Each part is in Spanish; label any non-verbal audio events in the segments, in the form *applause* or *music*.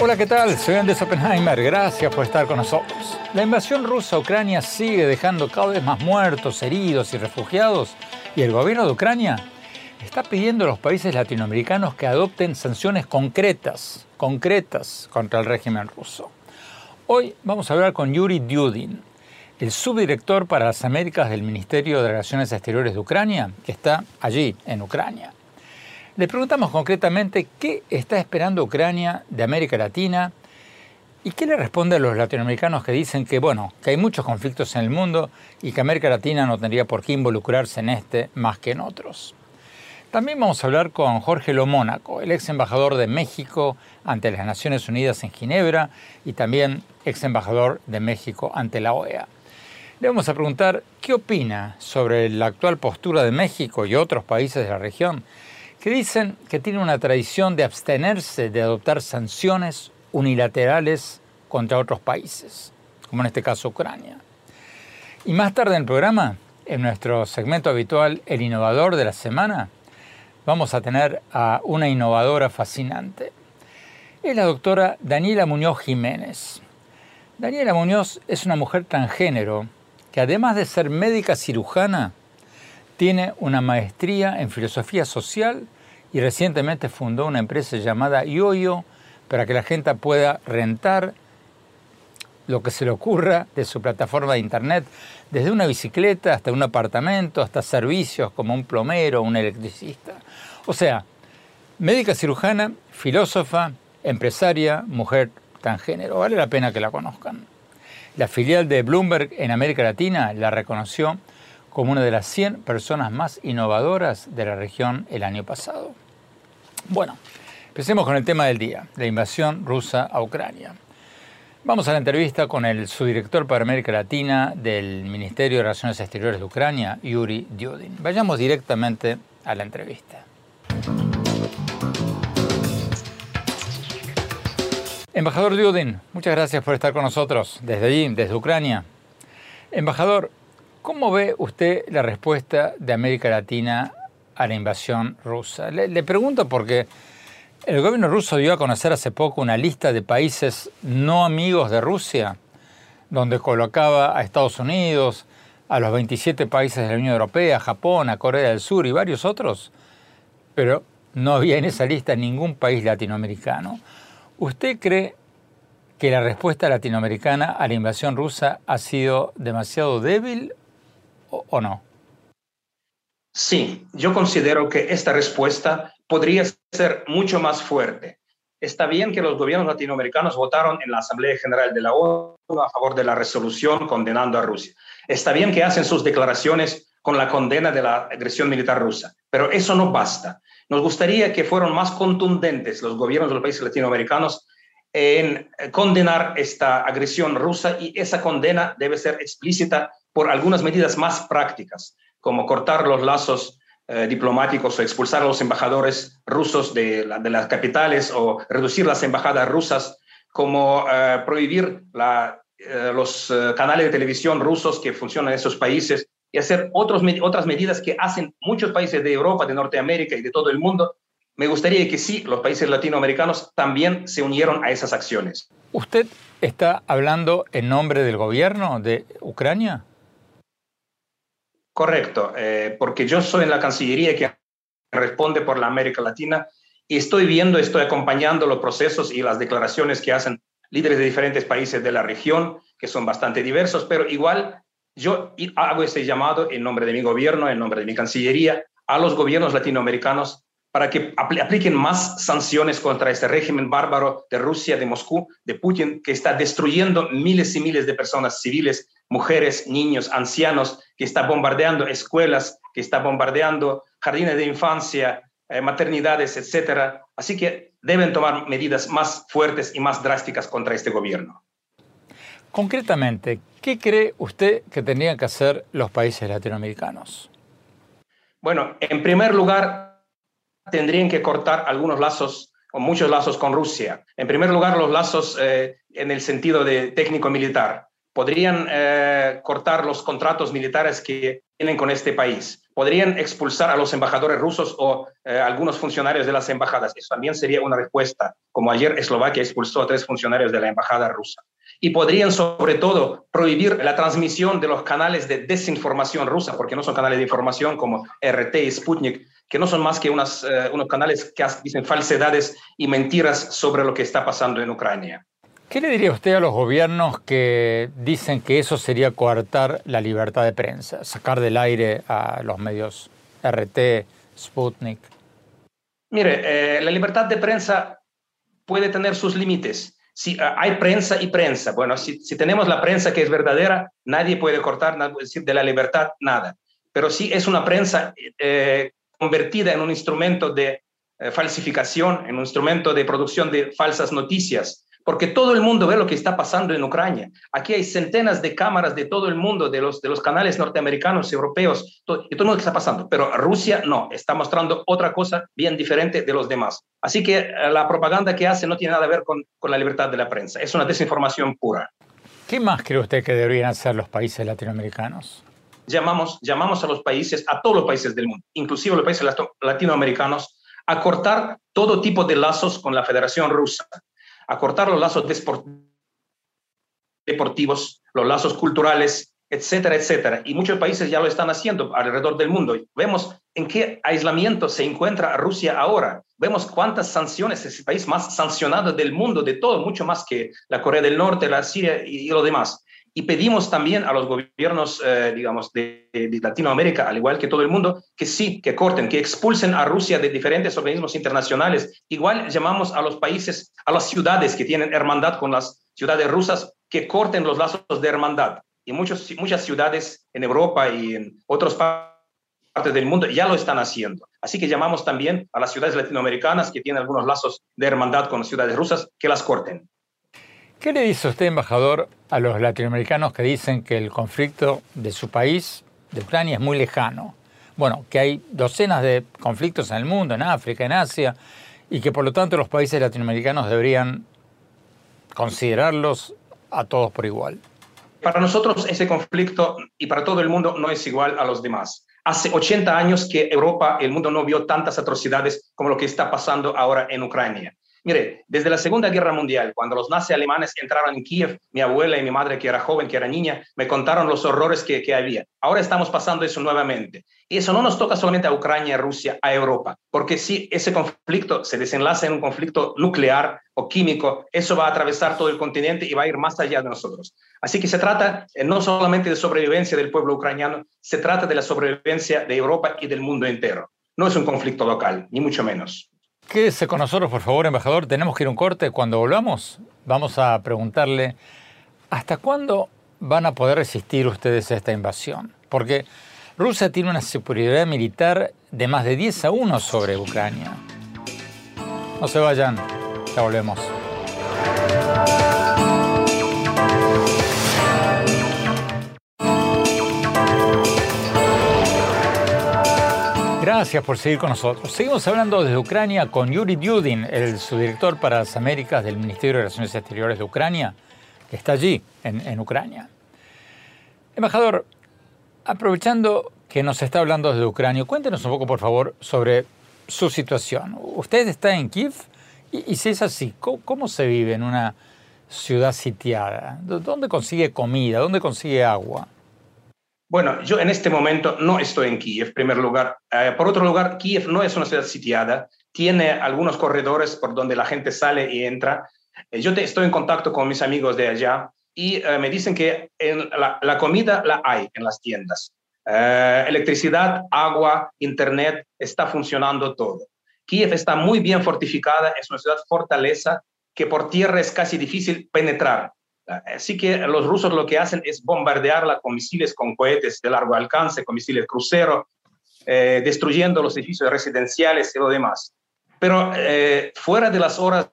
Hola, ¿qué tal? Soy Andrés Oppenheimer. Gracias por estar con nosotros. La invasión rusa a Ucrania sigue dejando cada vez más muertos, heridos y refugiados. Y el gobierno de Ucrania está pidiendo a los países latinoamericanos que adopten sanciones concretas, concretas contra el régimen ruso. Hoy vamos a hablar con Yuri Dudin, el subdirector para las Américas del Ministerio de Relaciones Exteriores de Ucrania, que está allí, en Ucrania. Le preguntamos concretamente qué está esperando Ucrania de América Latina y qué le responde a los latinoamericanos que dicen que, bueno, que hay muchos conflictos en el mundo y que América Latina no tendría por qué involucrarse en este más que en otros. También vamos a hablar con Jorge Lomónaco, el ex embajador de México ante las Naciones Unidas en Ginebra y también ex embajador de México ante la OEA. Le vamos a preguntar qué opina sobre la actual postura de México y otros países de la región que dicen que tiene una tradición de abstenerse de adoptar sanciones unilaterales contra otros países, como en este caso Ucrania. Y más tarde en el programa, en nuestro segmento habitual El Innovador de la Semana, vamos a tener a una innovadora fascinante. Es la doctora Daniela Muñoz Jiménez. Daniela Muñoz es una mujer transgénero que además de ser médica cirujana, tiene una maestría en filosofía social y recientemente fundó una empresa llamada Yoyo para que la gente pueda rentar lo que se le ocurra de su plataforma de internet, desde una bicicleta hasta un apartamento, hasta servicios como un plomero, un electricista. O sea, médica cirujana, filósofa, empresaria, mujer transgénero. Vale la pena que la conozcan. La filial de Bloomberg en América Latina la reconoció como una de las 100 personas más innovadoras de la región el año pasado. Bueno, empecemos con el tema del día, la invasión rusa a Ucrania. Vamos a la entrevista con el subdirector para América Latina del Ministerio de Relaciones Exteriores de Ucrania, Yuri Dudin. Vayamos directamente a la entrevista. Embajador Dudin, muchas gracias por estar con nosotros desde allí, desde Ucrania. Embajador, ¿Cómo ve usted la respuesta de América Latina a la invasión rusa? Le, pregunto porque el gobierno ruso dio a conocer hace poco una lista de países no amigos de Rusia, donde colocaba a Estados Unidos, a los 27 países de la Unión Europea, Japón, a Corea del Sur y varios otros, pero no había en esa lista ningún país latinoamericano. ¿Usted cree que la respuesta latinoamericana a la invasión rusa ha sido demasiado débil o, no? Sí, yo considero que esta respuesta podría ser mucho más fuerte. Está bien que los gobiernos latinoamericanos votaron en la Asamblea General de la ONU a favor de la resolución condenando a Rusia. Está bien que hacen sus declaraciones con la condena de la agresión militar rusa, pero eso no basta. Nos gustaría que fueran más contundentes los gobiernos de los países latinoamericanos en condenar esta agresión rusa y esa condena debe ser explícita por algunas medidas más prácticas, como cortar los lazos eh, diplomáticos o expulsar a los embajadores rusos de, las capitales o reducir las embajadas rusas, como eh, prohibir eh, los canales de televisión rusos que funcionan en esos países y hacer otros, otras medidas que hacen muchos países de Europa, de Norteamérica y de todo el mundo. Me gustaría que sí, los países latinoamericanos también se unieron a esas acciones. ¿Usted está hablando en nombre del gobierno de Ucrania? Correcto, eh, porque yo soy en la Cancillería que responde por la América Latina y estoy viendo, estoy acompañando los procesos y las declaraciones que hacen líderes de diferentes países de la región, que son bastante diversos, pero igual yo hago este llamado en nombre de mi gobierno, en nombre de mi Cancillería, a los gobiernos latinoamericanos para que apliquen más sanciones contra este régimen bárbaro de Rusia, de Moscú, de Putin, que está destruyendo miles y miles de personas civiles mujeres, niños, ancianos, que está bombardeando escuelas, que está bombardeando jardines de infancia, eh, maternidades, etcétera. Así que deben tomar medidas más fuertes y más drásticas contra este gobierno. Concretamente, ¿qué cree usted que tendrían que hacer los países latinoamericanos? Bueno, en primer lugar, tendrían que cortar algunos lazos o muchos lazos con Rusia. En primer lugar, los lazos eh, en el sentido de técnico-militar. Podrían eh, cortar los contratos militares que tienen con este país. Podrían expulsar a los embajadores rusos o eh, algunos funcionarios de las embajadas. Eso también sería una respuesta, como ayer Eslovaquia expulsó a tres funcionarios de la embajada rusa y podrían sobre todo prohibir la transmisión de los canales de desinformación rusa, porque no son canales de información como RT y Sputnik, que no son más que unas, eh, unos canales que dicen falsedades y mentiras sobre lo que está pasando en Ucrania. ¿Qué le diría usted a los gobiernos que dicen que eso sería coartar la libertad de prensa, sacar del aire a los medios RT, Sputnik? Mire, eh, la libertad de prensa puede tener sus límites si ah, hay prensa y prensa. Bueno, si, tenemos la prensa que es verdadera, nadie puede cortar, decir de la libertad nada. Pero si es una prensa eh, convertida en un instrumento de eh, falsificación, en un instrumento de producción de falsas noticias, porque todo el mundo ve lo que está pasando en Ucrania. Aquí hay centenas de cámaras de todo el mundo, de los, de los canales norteamericanos, europeos, todo, y todo el mundo que está pasando. Pero Rusia no, está mostrando otra cosa bien diferente de los demás. Así que eh, la propaganda que hace no tiene nada que ver con, con la libertad de la prensa, es una desinformación pura. ¿Qué más cree usted que deberían hacer los países latinoamericanos? Llamamos, llamamos a los países, a todos los países del mundo, inclusive los países latinoamericanos, a cortar todo tipo de lazos con la Federación Rusa acortar los lazos deportivos, los lazos culturales, etcétera, etcétera. Y muchos países ya lo están haciendo alrededor del mundo. Vemos en qué aislamiento se encuentra Rusia ahora. Vemos cuántas sanciones es el país más sancionado del mundo, de todo, mucho más que la Corea del Norte, la Siria y, lo demás. Y pedimos también a los gobiernos, eh, digamos, de, Latinoamérica, al igual que todo el mundo, que sí, que corten, que expulsen a Rusia de diferentes organismos internacionales. Igual llamamos a los países, a las ciudades que tienen hermandad con las ciudades rusas, que corten los lazos de hermandad. Y muchos, muchas ciudades en Europa y en otras partes del mundo ya lo están haciendo. Así que llamamos también a las ciudades latinoamericanas que tienen algunos lazos de hermandad con las ciudades rusas, que las corten. ¿Qué le dice usted, embajador, a los latinoamericanos que dicen que el conflicto de su país, de Ucrania, es muy lejano? Bueno, que hay docenas de conflictos en el mundo, en África, en Asia, y que por lo tanto los países latinoamericanos deberían considerarlos a todos por igual. Para nosotros ese conflicto y para todo el mundo no es igual a los demás. Hace 80 años que Europa, el mundo no vio tantas atrocidades como lo que está pasando ahora en Ucrania. Mire, desde la Segunda Guerra Mundial, cuando los nazis alemanes entraron en Kiev, mi abuela y mi madre, que era joven, que era niña, me contaron los horrores que, que había. Ahora estamos pasando eso nuevamente. Y eso no nos toca solamente a Ucrania, Rusia, a Europa, porque si ese conflicto se desenlaza en un conflicto nuclear o químico, eso va a atravesar todo el continente y va a ir más allá de nosotros. Así que se trata eh, no solamente de sobrevivencia del pueblo ucraniano, se trata de la sobrevivencia de Europa y del mundo entero. No es un conflicto local, ni mucho menos. Quédese con nosotros, por favor, embajador. Tenemos que ir a un corte. Cuando volvamos, vamos a preguntarle hasta cuándo van a poder resistir ustedes a esta invasión. Porque Rusia tiene una superioridad militar de más de 10 a 1 sobre Ucrania. No se vayan, ya volvemos. Gracias por seguir con nosotros. Seguimos hablando desde Ucrania con Yuri Dudin, el subdirector para las Américas del Ministerio de Relaciones Exteriores de Ucrania, que está allí, en, Ucrania. Embajador, aprovechando que nos está hablando desde Ucrania, cuéntenos un poco, por favor, sobre su situación. Usted está en Kiev y, si es así, ¿cómo, se vive en una ciudad sitiada? ¿Dónde consigue comida? ¿Dónde consigue agua? Bueno, yo en este momento no estoy en Kiev, en primer lugar. Eh, por otro lugar, Kiev no es una ciudad sitiada, tiene algunos corredores por donde la gente sale y entra. Eh, yo estoy en contacto con mis amigos de allá y eh, me dicen que la, comida la hay en las tiendas. electricidad, agua, internet, está funcionando todo. Kiev está muy bien fortificada, es una ciudad fortaleza que por tierra es casi difícil penetrar. Así que los rusos lo que hacen es bombardearla con misiles con cohetes de largo alcance, con misiles crucero, eh, destruyendo los edificios residenciales y lo demás. Pero eh, fuera de las horas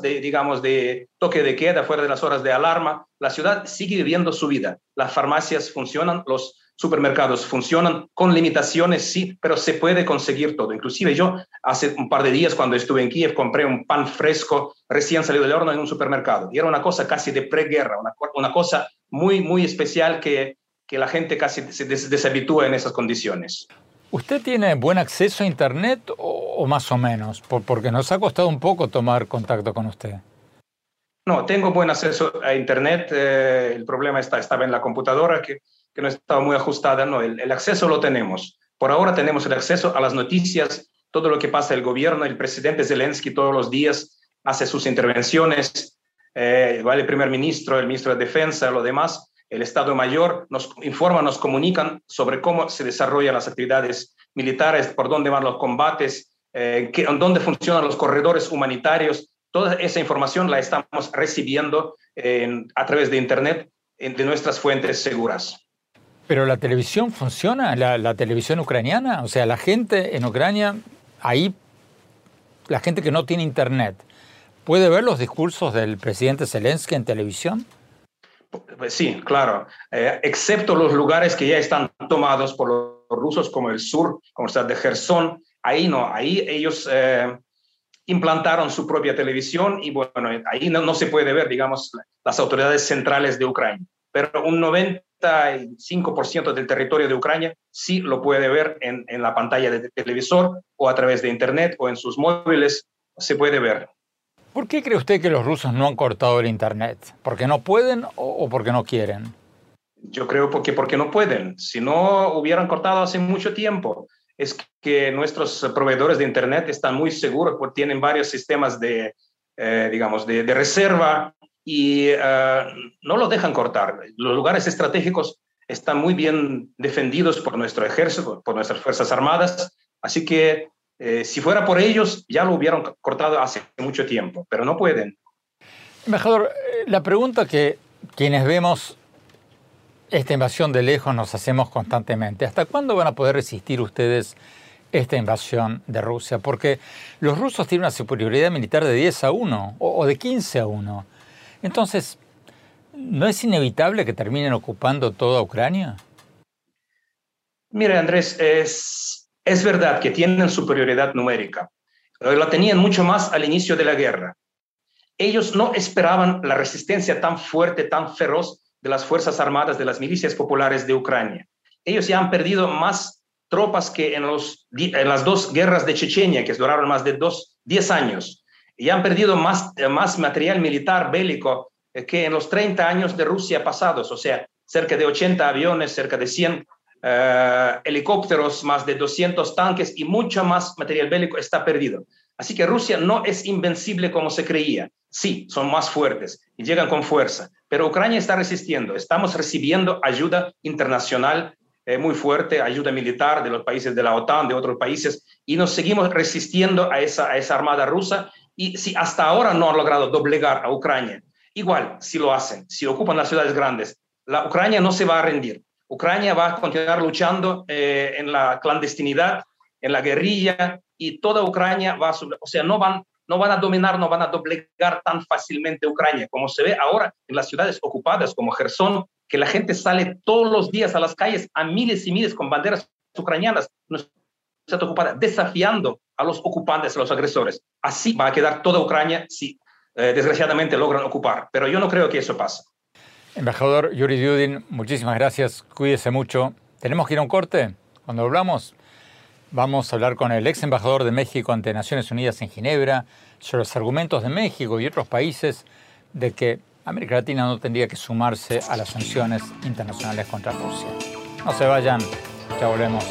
de, digamos, de toque de queda, fuera de las horas de alarma, la ciudad sigue viviendo su vida. Las farmacias funcionan, los supermercados funcionan con limitaciones, sí, pero se puede conseguir todo. Inclusive yo hace un par de días cuando estuve en Kiev compré un pan fresco recién salido del horno en un supermercado. Y era una cosa casi de preguerra, una, una cosa muy, muy especial que, que la gente casi se deshabitúa en esas condiciones. ¿Usted tiene buen acceso a Internet o, más o menos? porque nos ha costado un poco tomar contacto con usted. No, tengo buen acceso a Internet. Eh, el problema está, estaba en la computadora que que no estaba muy ajustada. No, el, acceso lo tenemos. Por ahora tenemos el acceso a las noticias, todo lo que pasa el gobierno, el presidente Zelensky todos los días hace sus intervenciones, eh, el primer ministro, el ministro de Defensa, lo demás, el Estado Mayor nos informa, nos comunican sobre cómo se desarrollan las actividades militares, por dónde van los combates, eh, dónde funcionan los corredores humanitarios. Toda esa información la estamos recibiendo a través de Internet de nuestras fuentes seguras. Pero la televisión funciona, la, televisión ucraniana, o sea, la gente en Ucrania, ahí, la gente que no tiene internet, ¿puede ver los discursos del presidente Zelensky en televisión? Pues sí, claro, eh, excepto los lugares que ya están tomados por los rusos, como el sur, como el de Gerson, ahí no, ahí ellos eh, implantaron su propia televisión y bueno, ahí no, no se puede ver, digamos, las autoridades centrales de Ucrania, pero un 90 95% del territorio de Ucrania sí lo puede ver en, en, la pantalla de televisor o a través de Internet o en sus móviles, se puede ver. ¿Por qué cree usted que los rusos no han cortado el Internet? ¿Porque no pueden o, porque no quieren? Yo creo porque, porque no pueden. Si no hubieran cortado hace mucho tiempo, es que nuestros proveedores de Internet están muy seguros porque tienen varios sistemas de, eh, digamos, de, de reserva y eh, no lo dejan cortar. Los lugares estratégicos están muy bien defendidos por nuestro ejército, por nuestras Fuerzas Armadas, así que eh, si fuera por ellos ya lo hubieran cortado hace mucho tiempo, pero no pueden. Embajador, eh, la pregunta que quienes vemos esta invasión de lejos nos hacemos constantemente, ¿hasta cuándo van a poder resistir ustedes esta invasión de Rusia? Porque los rusos tienen una superioridad militar de 10 a 1 o de 15 a 1. Entonces, ¿no es inevitable que terminen ocupando toda Ucrania? Mire, Andrés, es, es verdad que tienen superioridad numérica, la tenían mucho más al inicio de la guerra. Ellos no esperaban la resistencia tan fuerte, tan feroz de las Fuerzas Armadas, de las milicias populares de Ucrania. Ellos ya han perdido más tropas que en, los, en las dos guerras de Chechenia, que duraron más de dos, diez años y han perdido más, eh, más material militar bélico eh, que en los 30 años de Rusia pasados, o sea, cerca de 80 aviones, cerca de 100 eh, helicópteros, más de 200 tanques y mucho más material bélico está perdido. Así que Rusia no es invencible como se creía. Sí, son más fuertes y llegan con fuerza, pero Ucrania está resistiendo. Estamos recibiendo ayuda internacional muy fuerte, ayuda militar de los países de la OTAN, de otros países, y nos seguimos resistiendo a esa, a esa armada rusa y si hasta ahora no han logrado doblegar a Ucrania, igual si lo hacen, si ocupan las ciudades grandes, la Ucrania no se va a rendir. Ucrania va a continuar luchando eh, en la clandestinidad, en la guerrilla, y toda Ucrania va a, o sea, no van, no van a dominar, no van a doblegar tan fácilmente Ucrania, como se ve ahora en las ciudades ocupadas como Gerson, que la gente sale todos los días a las calles a miles y miles con banderas ucranianas, no está ocupada, desafiando a los ocupantes, a los agresores. Así va a quedar toda Ucrania si eh, desgraciadamente logran ocupar. Pero yo no creo que eso pase. Embajador Yuri Dudin, muchísimas gracias. Cuídese mucho. ¿Tenemos que ir a un corte? Cuando volvamos, vamos a hablar con el ex embajador de México ante Naciones Unidas en Ginebra sobre los argumentos de México y otros países de que América Latina no tendría que sumarse a las sanciones internacionales contra Rusia. No se vayan, ya volvemos.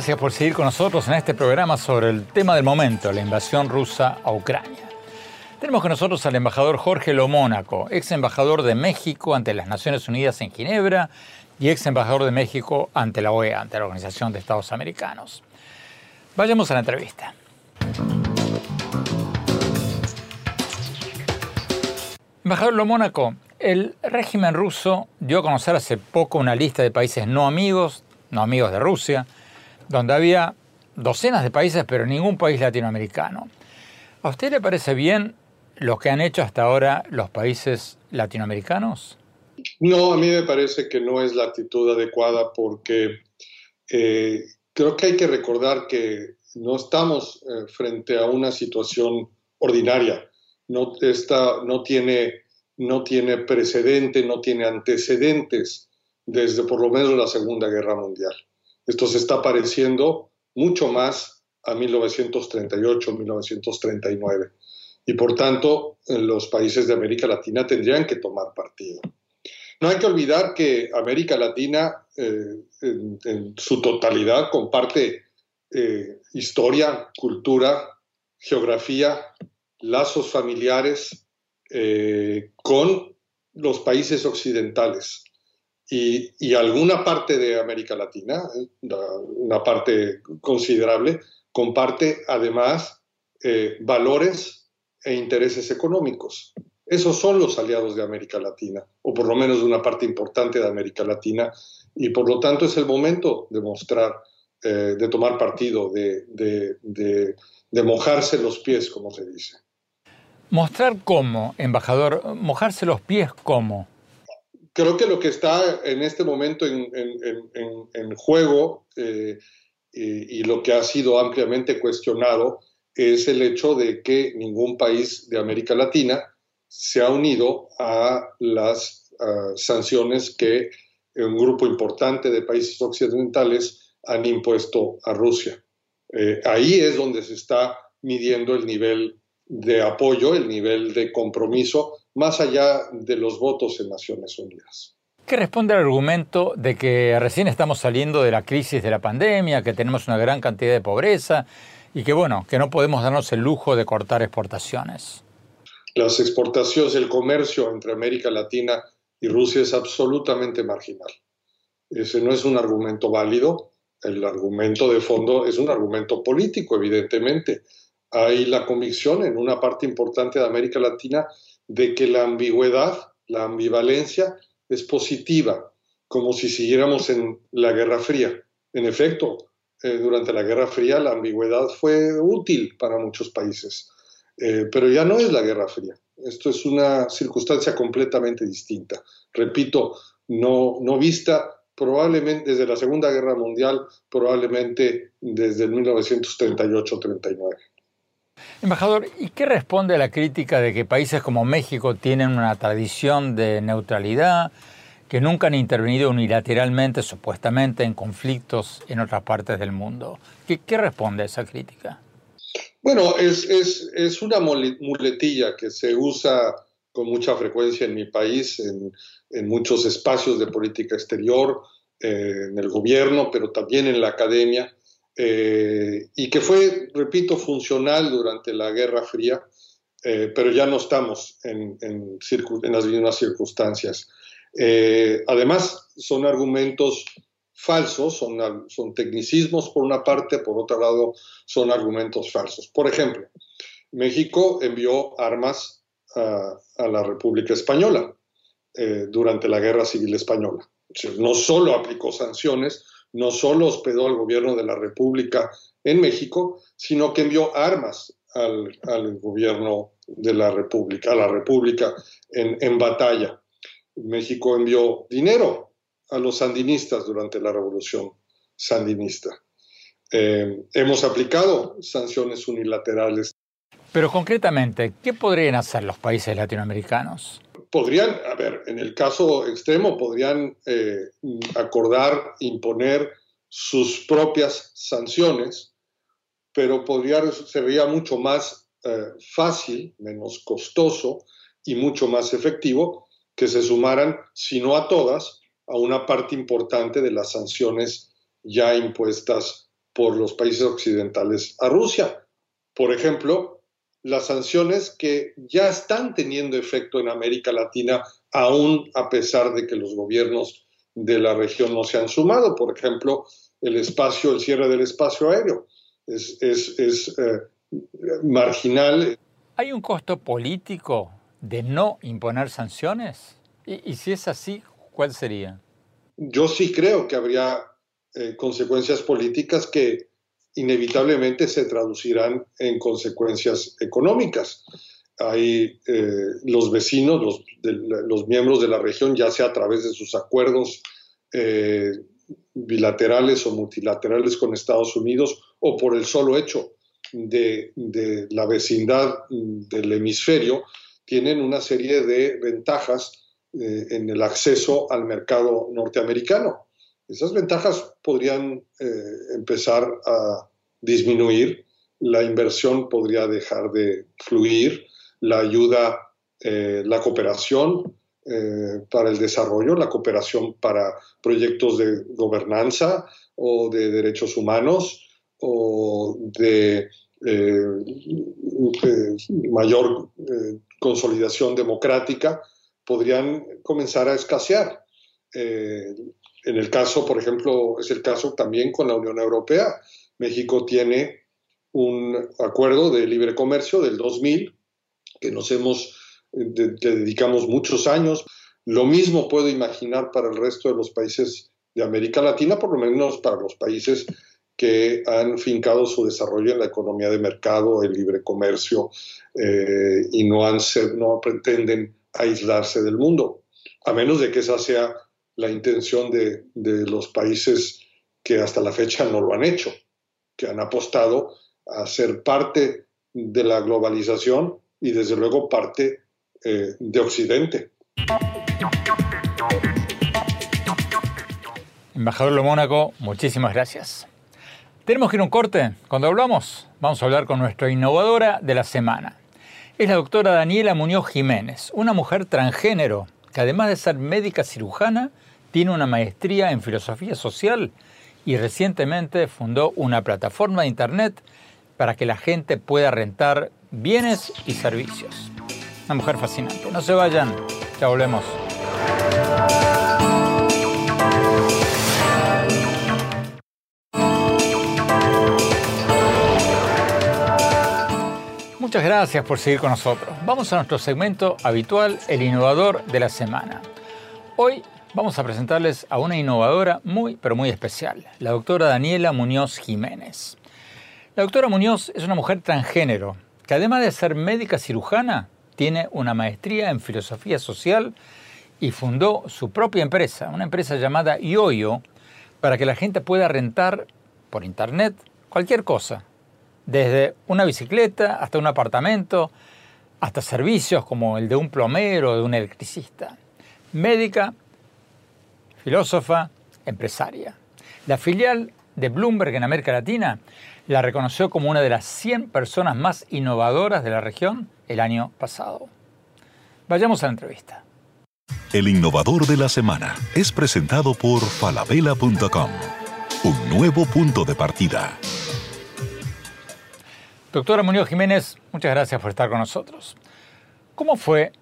Gracias por seguir con nosotros en este programa sobre el tema del momento, la invasión rusa a Ucrania. Tenemos con nosotros al embajador Jorge Lomónaco, ex embajador de México ante las Naciones Unidas en Ginebra y ex embajador de México ante la OEA, ante la Organización de Estados Americanos. Vayamos a la entrevista. Embajador Lo Mónaco, el régimen ruso dio a conocer hace poco una lista de países no amigos, no amigos de Rusia, donde había docenas de países, pero ningún país latinoamericano. ¿A usted le parece bien lo que han hecho hasta ahora los países latinoamericanos? No, a mí me parece que no es la actitud adecuada porque eh, creo que hay que recordar que no estamos eh, frente a una situación ordinaria. No, esta no tiene no tiene precedente, no tiene antecedentes desde por lo menos la Segunda Guerra Mundial. Esto se está pareciendo mucho más a 1938, 1939. Y por tanto, los países de América Latina tendrían que tomar partido. No hay que olvidar que América Latina eh, en, su totalidad comparte eh, historia, cultura, geografía, lazos familiares, eh, con los países occidentales y, alguna parte de América Latina, eh, una parte considerable, comparte además eh, valores e intereses económicos. Esos son los aliados de América Latina, o por lo menos de una parte importante de América Latina, y por lo tanto es el momento de mostrar, de tomar partido, de mojarse los pies, como se dice. Mostrar cómo, embajador, mojarse los pies cómo. Creo que lo que está en este momento en, juego eh, y, lo que ha sido ampliamente cuestionado es el hecho de que ningún país de América Latina se ha unido a las sanciones que un grupo importante de países occidentales han impuesto a Rusia. Eh, ahí es donde se está midiendo el nivel de apoyo, el nivel de compromiso, más allá de los votos en Naciones Unidas. ¿Qué responde al argumento de que recién estamos saliendo de la crisis de la pandemia, que tenemos una gran cantidad de pobreza y que, bueno, que no podemos darnos el lujo de cortar exportaciones? Las exportaciones, el comercio entre América Latina y Rusia es absolutamente marginal. Ese no es un argumento válido. El argumento de fondo es un argumento político, evidentemente hay la convicción en una parte importante de América Latina de que la ambigüedad, la ambivalencia es positiva, como si siguiéramos en la Guerra Fría. En efecto, eh, durante la Guerra Fría la ambigüedad fue útil para muchos países, eh, pero ya no es la Guerra Fría. Esto es una circunstancia completamente distinta. Repito, no, no vista probablemente desde la Segunda Guerra Mundial, probablemente desde 1938-39. Embajador, ¿y qué responde a la crítica de que países como México tienen una tradición de neutralidad, que nunca han intervenido unilateralmente, supuestamente, en conflictos en otras partes del mundo? ¿Qué, responde a esa crítica? Bueno, es, una muletilla que se usa con mucha frecuencia en mi país, en, muchos espacios de política exterior, eh, en el gobierno, pero también en la academia eh, y que fue, repito, funcional durante la Guerra Fría, eh, pero ya no estamos en, las mismas circunstancias. Eh, además, son argumentos falsos, son, son tecnicismos por una parte, por otro lado, son argumentos falsos. Por ejemplo, México envió armas a, a la República Española durante la Guerra Civil Española. No solo aplicó sanciones, no solo hospedó al gobierno de la República en México, sino que envió armas al, gobierno de la República, a la República en, batalla. México envió dinero a los sandinistas durante la revolución sandinista. Eh, hemos aplicado sanciones unilaterales. Pero concretamente, ¿qué podrían hacer los países latinoamericanos? Podrían, a ver, en el caso extremo, podrían eh, acordar, imponer sus propias sanciones, pero podría, sería mucho más eh, fácil, menos costoso y mucho más efectivo que se sumaran, si no a todas, a una parte importante de las sanciones ya impuestas por los países occidentales a Rusia. Por ejemplo, las sanciones que ya están teniendo efecto en América Latina, aún a pesar de que los gobiernos de la región no se han sumado. Por ejemplo, el espacio, el cierre del espacio aéreo es, es, eh, marginal. ¿Hay un costo político de no imponer sanciones? Y, si es así, ¿cuál sería? Yo sí creo que habría eh, consecuencias políticas que inevitablemente se traducirán en consecuencias económicas. Hay eh, los vecinos, los, miembros de la región, ya sea a través de sus acuerdos eh, bilaterales o multilaterales con Estados Unidos o por el solo hecho de, de, la vecindad del hemisferio, tienen una serie de ventajas eh, en el acceso al mercado norteamericano. Esas ventajas podrían empezar a disminuir, la inversión podría dejar de fluir, la ayuda, eh, la cooperación eh, para el desarrollo, la cooperación para proyectos de gobernanza o de derechos humanos o de eh, mayor consolidación democrática, podrían comenzar a escasear. En el caso, por ejemplo, es el caso también con la Unión Europea. México tiene un acuerdo de libre comercio del 2000 que nos hemos, eh, dedicamos muchos años. Lo mismo puedo imaginar para el resto de los países de América Latina, por lo menos para los países que han fincado su desarrollo en la economía de mercado, el libre comercio, eh, y no, han no pretenden aislarse del mundo, a menos de que esa sea la intención de, de los países que hasta la fecha no lo han hecho que han apostado a ser parte de la globalización y desde luego parte eh, de Occidente. Embajador de Mónaco, muchísimas gracias. Tenemos que ir a un corte. Cuando hablamos, vamos a hablar con nuestra innovadora de la semana. Es la doctora Daniela Muñoz Jiménez, una mujer transgénero que además de ser médica cirujana, tiene una maestría en filosofía social y recientemente fundó una plataforma de Internet para que la gente pueda rentar bienes y servicios. Una mujer fascinante. No se vayan, ya volvemos. Muchas gracias por seguir con nosotros. Vamos a nuestro segmento habitual, el innovador de la semana. Hoy vamos a presentarles a una innovadora muy, pero muy especial, la doctora Daniela Muñoz Jiménez. La doctora Muñoz es una mujer transgénero que además de ser médica cirujana, tiene una maestría en filosofía social y fundó su propia empresa, una empresa llamada Yoyo, para que la gente pueda rentar por internet cualquier cosa, desde una bicicleta hasta un apartamento, hasta servicios como el de un plomero o de un electricista. Médica filósofa, empresaria. La filial de Bloomberg en América Latina la reconoció como una de las 100 personas más innovadoras de la región el año pasado. Vayamos a la entrevista. El innovador de la semana es presentado por falabella.com, un nuevo punto de partida. Doctora Muñoz Jiménez, muchas gracias por estar con nosotros. ¿Cómo fue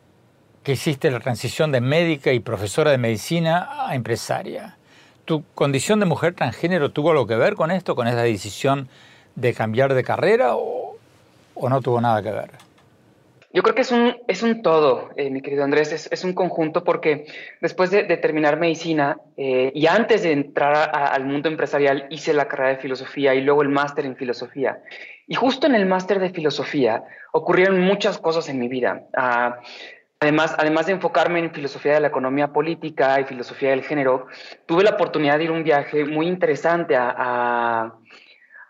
que hiciste la transición de médica y profesora de medicina a empresaria. ¿Tu condición de mujer transgénero tuvo algo que ver con esto, con esa decisión de cambiar de carrera o, no tuvo nada que ver? Yo creo que es un, es un todo, eh, mi querido Andrés, es, un conjunto porque después de, terminar medicina eh, y antes de entrar al mundo empresarial hice la carrera de filosofía y luego el máster en filosofía. Y justo en el máster de filosofía ocurrieron muchas cosas en mi vida. Ah, Además, además de enfocarme en filosofía de la economía política y filosofía del género, tuve la oportunidad de ir un viaje muy interesante a,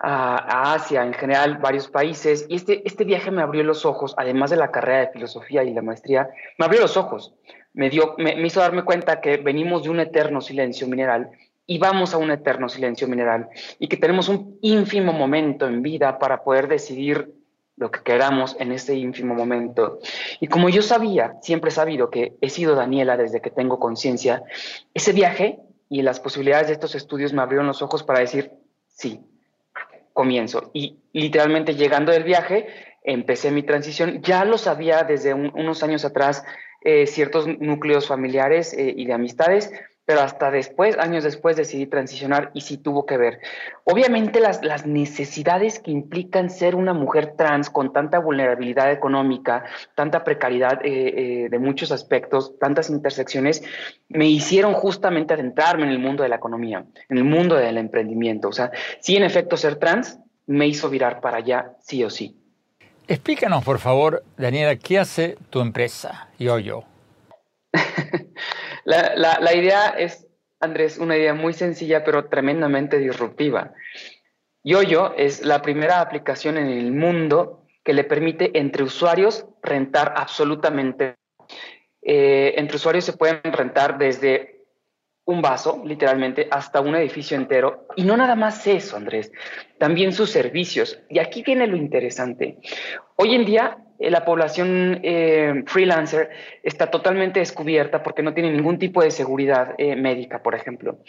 Asia, en general, varios países, y este, este viaje me abrió los ojos, además de la carrera de filosofía y la maestría, me abrió los ojos, me, dio, me, me hizo darme cuenta que venimos de un eterno silencio mineral y vamos a un eterno silencio mineral, y que tenemos un ínfimo momento en vida para poder decidir lo que queramos en este ínfimo momento. Y como yo sabía, siempre he sabido que he sido Daniela desde que tengo conciencia, ese viaje y las posibilidades de estos estudios me abrieron los ojos para decir, sí, comienzo. Y literalmente llegando del viaje, empecé mi transición. Ya lo sabía desde unos años atrás, eh, ciertos núcleos familiares eh, y de amistades, pero hasta después, años después, decidí transicionar y sí tuvo que ver. Obviamente las, las necesidades que implican ser una mujer trans con tanta vulnerabilidad económica, tanta precariedad eh, eh, de muchos aspectos, tantas intersecciones, me hicieron justamente adentrarme en el mundo de la economía, en el mundo del emprendimiento. O sea, sí, en efecto, ser trans me hizo virar para allá, sí o sí. Explícanos, por favor, Daniela, ¿qué hace tu empresa, Yo-Yo? *laughs* La, idea es, Andrés, una idea muy sencilla pero tremendamente disruptiva. YoYo es la primera aplicación en el mundo que le permite entre usuarios rentar absolutamente. Eh, entre usuarios se pueden rentar desde un vaso, literalmente, hasta un edificio entero. Y no nada más eso, Andrés, también sus servicios. Y aquí viene lo interesante. Hoy en día eh, la población eh, freelancer está totalmente descubierta porque no tiene ningún tipo de seguridad eh, médica, por ejemplo.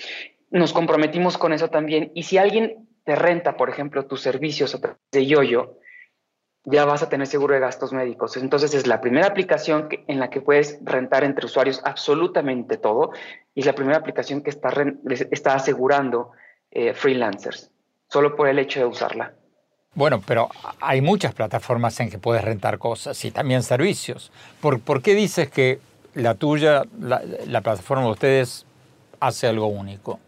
Nos comprometimos con eso también. Y si alguien te renta, por ejemplo, tus servicios de YoYo, ya vas a tener seguro de gastos médicos. Entonces es la primera aplicación en la que puedes rentar entre usuarios absolutamente todo y es la primera aplicación que está, está asegurando freelancers, solo por el hecho de usarla. Bueno, pero hay muchas plataformas en que puedes rentar cosas y también servicios. ¿Por, qué dices que la tuya, la, plataforma de ustedes, hace algo único?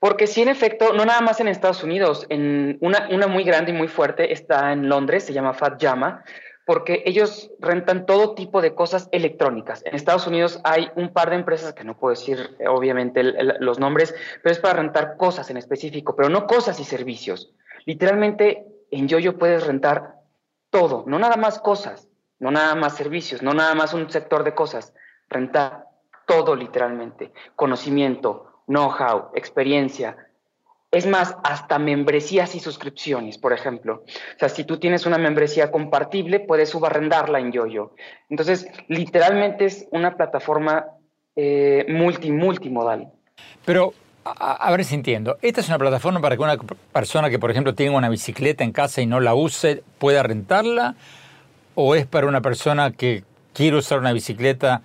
Porque sí, en efecto, no nada más en Estados Unidos, en una, una muy grande y muy fuerte está en Londres, se llama Fat Llama, porque ellos rentan todo tipo de cosas electrónicas. En Estados Unidos hay un par de empresas que no puedo decir obviamente los nombres, pero es para rentar cosas en específico, pero no cosas y servicios. Literalmente en Yoyo puedes rentar todo, no nada más cosas, no nada más servicios, no nada más un sector de cosas, rentar todo literalmente, conocimiento, know-how, experiencia. Es más, hasta membresías y suscripciones, por ejemplo. O sea, si tú tienes una membresía compartible, puedes subarrendarla en Yoyo. Entonces, literalmente es una plataforma eh, multi, multimodal. Pero a, ver si entiendo. ¿Esta es una plataforma para que una persona que, por ejemplo, tenga una bicicleta en casa y no la use pueda rentarla? ¿O es para una persona que quiere usar una bicicleta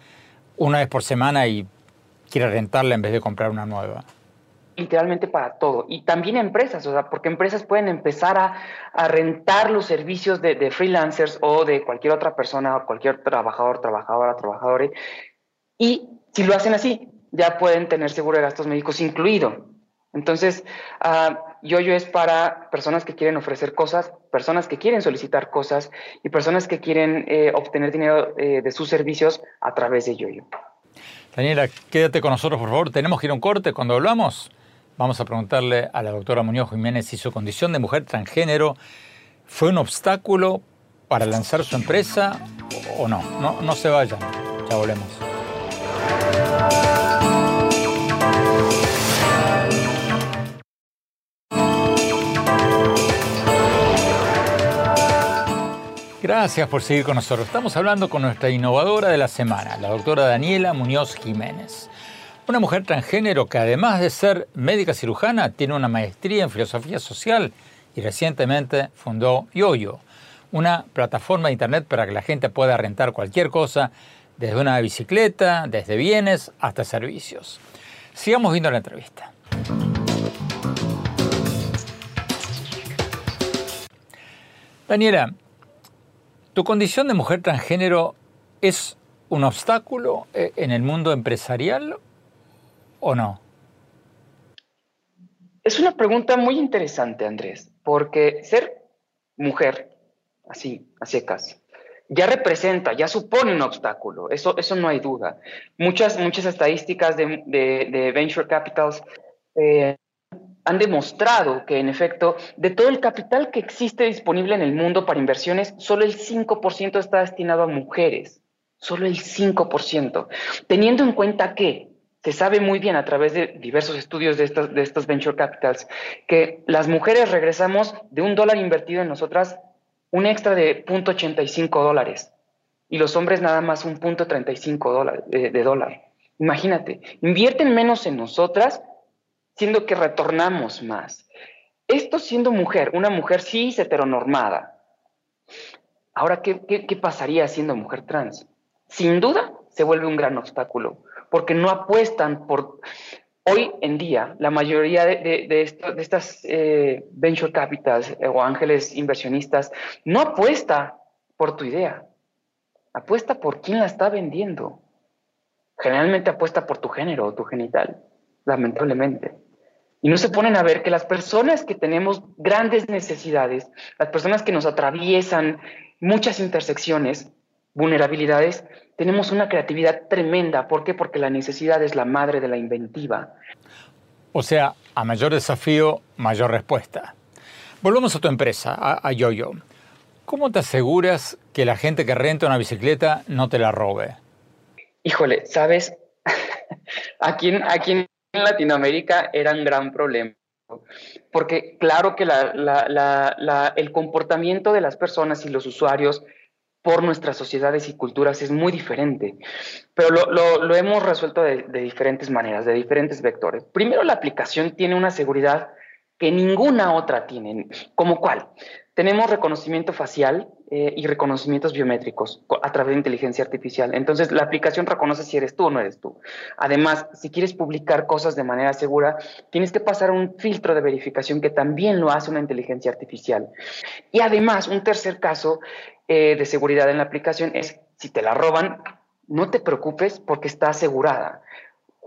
una vez por semana y quiere rentarla en vez de comprar una nueva? literalmente para todo. Y también empresas, o sea, porque empresas pueden empezar a, rentar los servicios de, freelancers o de cualquier otra persona o cualquier trabajador, trabajadora, trabajadores. Y si lo hacen así, ya pueden tener seguro de gastos médicos incluido. Entonces, uh, YoYo es para personas que quieren ofrecer cosas, personas que quieren solicitar cosas y personas que quieren eh, obtener dinero eh, de sus servicios a través de YoYo. Daniela, quédate con nosotros, por favor. Tenemos que ir a un corte. Cuando hablamos, vamos a preguntarle a la doctora Muñoz Jiménez si su condición de mujer transgénero fue un obstáculo para lanzar su empresa o no. No, no se vayan. Ya volvemos. Gracias por seguir con nosotros. Estamos hablando con nuestra innovadora de la semana, la doctora Daniela Muñoz Jiménez. Una mujer transgénero que además de ser médica cirujana, tiene una maestría en filosofía social y recientemente fundó YoYo, una plataforma de internet para que la gente pueda rentar cualquier cosa, desde una bicicleta, desde bienes hasta servicios. Sigamos viendo la entrevista. Daniela, ¿Tu condición de mujer transgénero es un obstáculo eh, en el mundo empresarial o no? Es una pregunta muy interesante, Andrés, porque ser mujer, así, a secas, ya representa, ya supone un obstáculo, eso, eso no hay duda. Muchas, muchas estadísticas de, venture capitals eh, han demostrado que, en efecto, de todo el capital que existe disponible en el mundo para inversiones, solo el 5% está destinado a mujeres. Solo el 5%. Teniendo en cuenta que se sabe muy bien a través de diversos estudios de estos, de estos venture capitals que las mujeres regresamos de un dólar invertido en nosotras un extra de 0.85 dólares y los hombres nada más un 0.35 de, de dólar. Imagínate, invierten menos en nosotras siendo que retornamos más. Esto siendo mujer, una mujer cis heteronormada. Ahora, ¿qué, pasaría siendo mujer trans? Sin duda, se vuelve un gran obstáculo, porque no apuestan por... Hoy en día, la mayoría de, estas eh, venture capitals o ángeles inversionistas no apuesta por tu idea, apuesta por quién la está vendiendo. Generalmente apuesta por tu género o tu genital, lamentablemente. Y no se ponen a ver que las personas que tenemos grandes necesidades, las personas que nos atraviesan muchas intersecciones, vulnerabilidades, tenemos una creatividad tremenda. ¿Por qué? Porque la necesidad es la madre de la inventiva. O sea, a mayor desafío, mayor respuesta. Volvamos a tu empresa, a, YoYo. ¿Cómo te aseguras que la gente que renta una bicicleta no te la robe? Híjole, ¿sabes? *laughs* aquí, aquí en Latinoamérica era un gran problema. Porque claro que el comportamiento de las personas y los usuarios por nuestras sociedades y culturas es muy diferente, pero lo, hemos resuelto de, diferentes maneras, de diferentes vectores. Primero, la aplicación tiene una seguridad que ninguna otra tiene. ¿Como cuál? Tenemos reconocimiento facial eh, y reconocimientos biométricos a través de inteligencia artificial. Entonces, la aplicación reconoce si eres tú o no eres tú. Además, si quieres publicar cosas de manera segura, tienes que pasar un filtro de verificación que también lo hace una inteligencia artificial. Y además, un tercer caso eh, de seguridad en la aplicación es, si te la roban, no te preocupes porque está asegurada.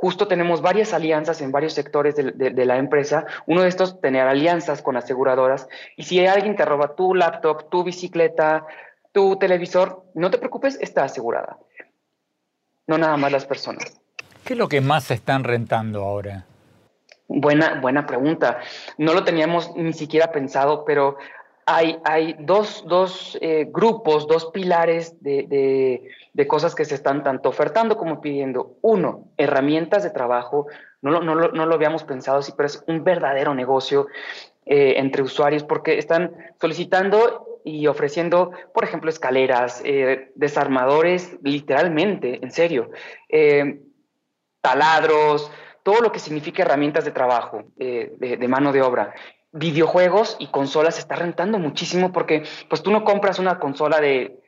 Justo tenemos varias alianzas en varios sectores de, la empresa. Uno de estos, tener alianzas con aseguradoras. Y si alguien te roba tu laptop, tu bicicleta, tu televisor, no te preocupes, está asegurada. No nada más las personas. ¿Qué es lo que más se están rentando ahora? Buena, buena pregunta. No lo teníamos ni siquiera pensado, pero hay, dos, eh, grupos, dos pilares de, cosas que se están tanto ofertando como pidiendo. Uno, herramientas de trabajo. No, lo habíamos pensado así, pero es un verdadero negocio eh, entre usuarios porque están solicitando y ofreciendo, por ejemplo, escaleras, eh, desarmadores, literalmente, en serio, taladros, todo lo que significa herramientas de trabajo, de, mano de obra videojuegos y consolas está rentando muchísimo porque pues tú no compras una consola de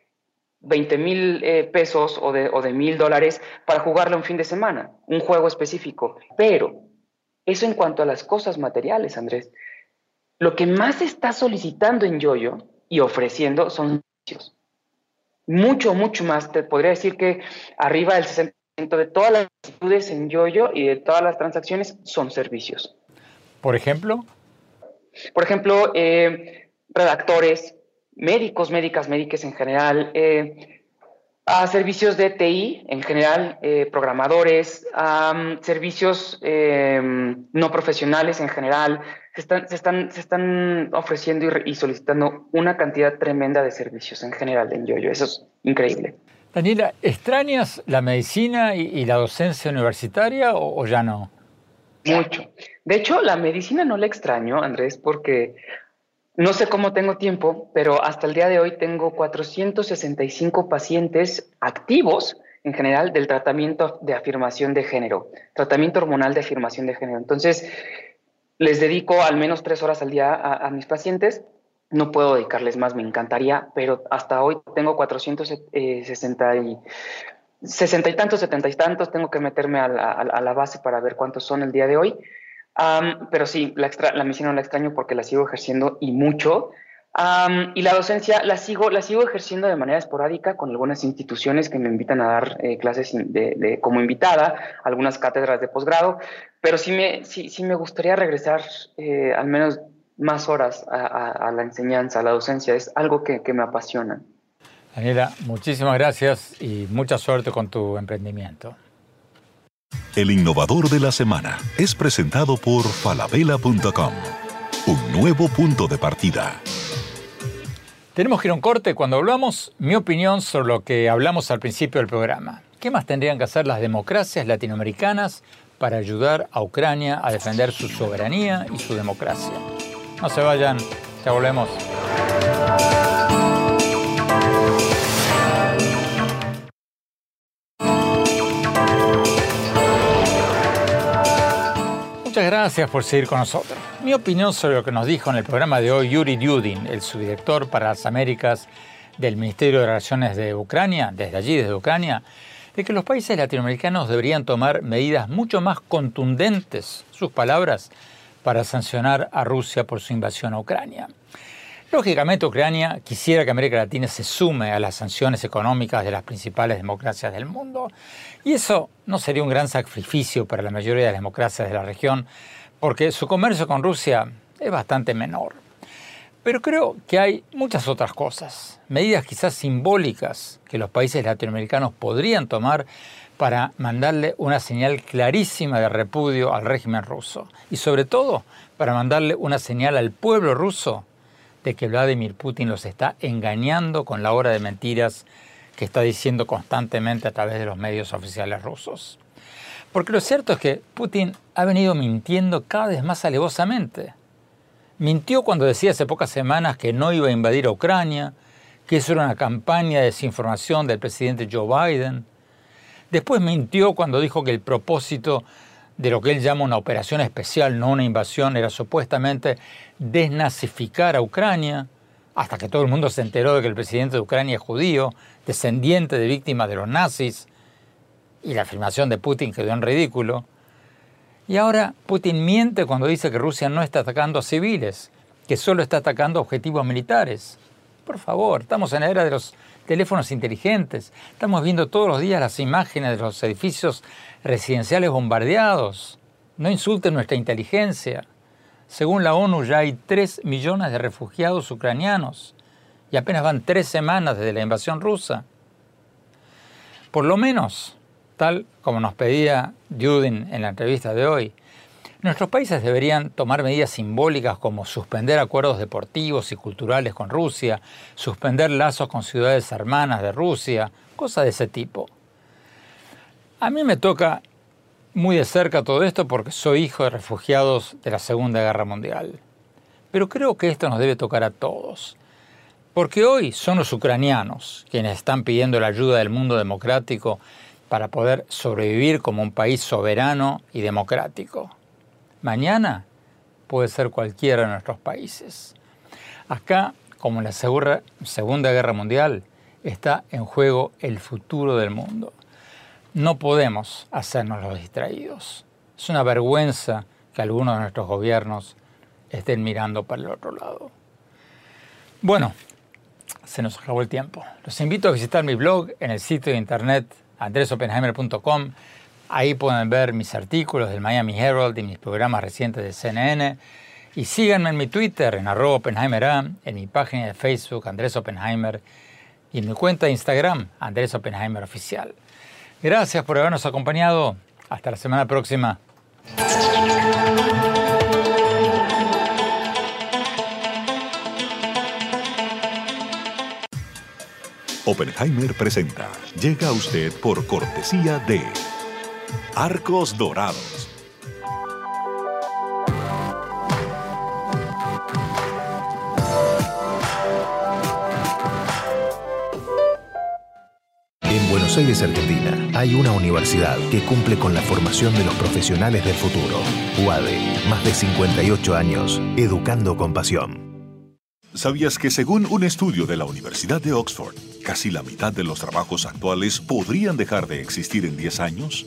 20 mil eh, pesos o de, o de mil dólares para jugarla un fin de semana, un juego específico. Pero eso en cuanto a las cosas materiales, Andrés. Lo que más está solicitando en Yoyo y ofreciendo son servicios. Mucho, mucho más. Te podría decir que arriba del 60% de todas las actitudes en Yoyo y de todas las transacciones son servicios. Por ejemplo, por ejemplo, eh, redactores, médicos, médicas, médicas en general, eh, a servicios de TI en general, eh, programadores, a servicios no profesionales en general. Se están, se están, se están ofreciendo y, solicitando una cantidad tremenda de servicios en general en Yoyo. Eso es increíble. Daniela, ¿extrañas la medicina y, la docencia universitaria o ya no? Mucho. De hecho, la medicina no la extraño, Andrés, porque no sé cómo tengo tiempo, pero hasta el día de hoy tengo 465 pacientes activos en general del tratamiento de afirmación de género, tratamiento hormonal de afirmación de género. Entonces, les dedico al menos tres horas al día a, mis pacientes. No puedo dedicarles más, me encantaría, pero hasta hoy tengo 460 y 60 y tantos, 70 y tantos, tengo que meterme a la, base para ver cuántos son el día de hoy. Pero sí, la, extra, la misión no la extraño porque la sigo ejerciendo y mucho. y la docencia la sigo, la sigo ejerciendo de manera esporádica con algunas instituciones que me invitan a dar eh, clases de, como invitada, algunas cátedras de posgrado, pero sí me, sí, sí me gustaría regresar eh, al menos más horas a, la enseñanza, a la docencia. Es algo que, que me apasiona. Daniela, muchísimas gracias y mucha suerte con tu emprendimiento. El innovador de la semana es presentado por falabella.com, un nuevo punto de partida. Tenemos que ir a un corte cuando hablamos mi opinión sobre lo que hablamos al principio del programa. ¿Qué más tendrían que hacer las democracias latinoamericanas para ayudar a Ucrania a defender su soberanía y su democracia? No se vayan, ya volvemos. Muchas gracias por seguir con nosotros. Mi opinión sobre lo que nos dijo en el programa de hoy Yuri Dudin, el subdirector para las Américas del Ministerio de Relaciones de Ucrania, desde allí, desde Ucrania, de que los países latinoamericanos deberían tomar medidas mucho más contundentes, sus palabras, para sancionar a Rusia por su invasión a Ucrania. Lógicamente, Ucrania quisiera que América Latina se sume a las sanciones económicas de las principales democracias del mundo, y eso no sería un gran sacrificio para la mayoría de las democracias de la región, porque su comercio con Rusia es bastante menor. Pero creo que hay muchas otras cosas, medidas quizás simbólicas que los países latinoamericanos podrían tomar para mandarle una señal clarísima de repudio al régimen ruso y sobre todo para mandarle una señal al pueblo ruso de que Vladimir Putin los está engañando con la hora de mentiras que está diciendo constantemente a través de los medios oficiales rusos. Porque lo cierto es que Putin ha venido mintiendo cada vez más alevosamente. Mintió cuando decía hace pocas semanas que no iba a invadir a Ucrania, que eso era una campaña de desinformación del presidente Joe Biden. Después mintió cuando dijo que el propósito de lo que él llama una operación especial, no una invasión, era supuestamente desnazificar a Ucrania, hasta que todo el mundo se enteró de que el presidente de Ucrania es judío, descendiente de víctimas de los nazis, y la afirmación de Putin quedó en ridículo. Y ahora Putin miente cuando dice que Rusia no está atacando a civiles, que solo está atacando objetivos militares. Por favor, estamos en la era de los teléfonos inteligentes, estamos viendo todos los días las imágenes de los edificios residenciales bombardeados. No insulten nuestra inteligencia. Según la ONU ya hay 3 millones de refugiados ucranianos y apenas van tres semanas desde la invasión rusa. Por lo menos tal como nos pedía Judin en la entrevista de hoy. Nuestros países deberían tomar medidas simbólicas como suspender acuerdos deportivos y culturales con Rusia, suspender lazos con ciudades hermanas de Rusia, cosas de ese tipo. A mí me toca muy de cerca todo esto porque soy hijo de refugiados de la Segunda Guerra Mundial. Pero creo que esto nos debe tocar a todos. Porque hoy son los ucranianos quienes están pidiendo la ayuda del mundo democrático para poder sobrevivir como un país soberano y democrático. Mañana puede ser cualquiera de nuestros países. Acá, como en la Segunda Guerra Mundial, está en juego el futuro del mundo. No podemos hacernos los distraídos. Es una vergüenza que algunos de nuestros gobiernos estén mirando para el otro lado. Bueno, se nos acabó el tiempo. Los invito a visitar mi blog en el sitio de internet andresopenheimer.com. Ahí pueden ver mis artículos del Miami Herald y mis programas recientes de CNN. Y síganme en mi Twitter, en arroba Oppenheimer en mi página de Facebook, Andrés Oppenheimer, y en mi cuenta de Instagram, Andrés Oppenheimer Oficial. Gracias por habernos acompañado. Hasta la semana próxima. Oppenheimer presenta. Llega a usted por cortesía de Arcos Dorados. En Buenos Aires, Argentina, hay una universidad que cumple con la formación de los profesionales del futuro. UADE, más de 58 años, educando con pasión. ¿Sabías que según un estudio de la Universidad de Oxford, casi la mitad de los trabajos actuales podrían dejar de existir en 10 años?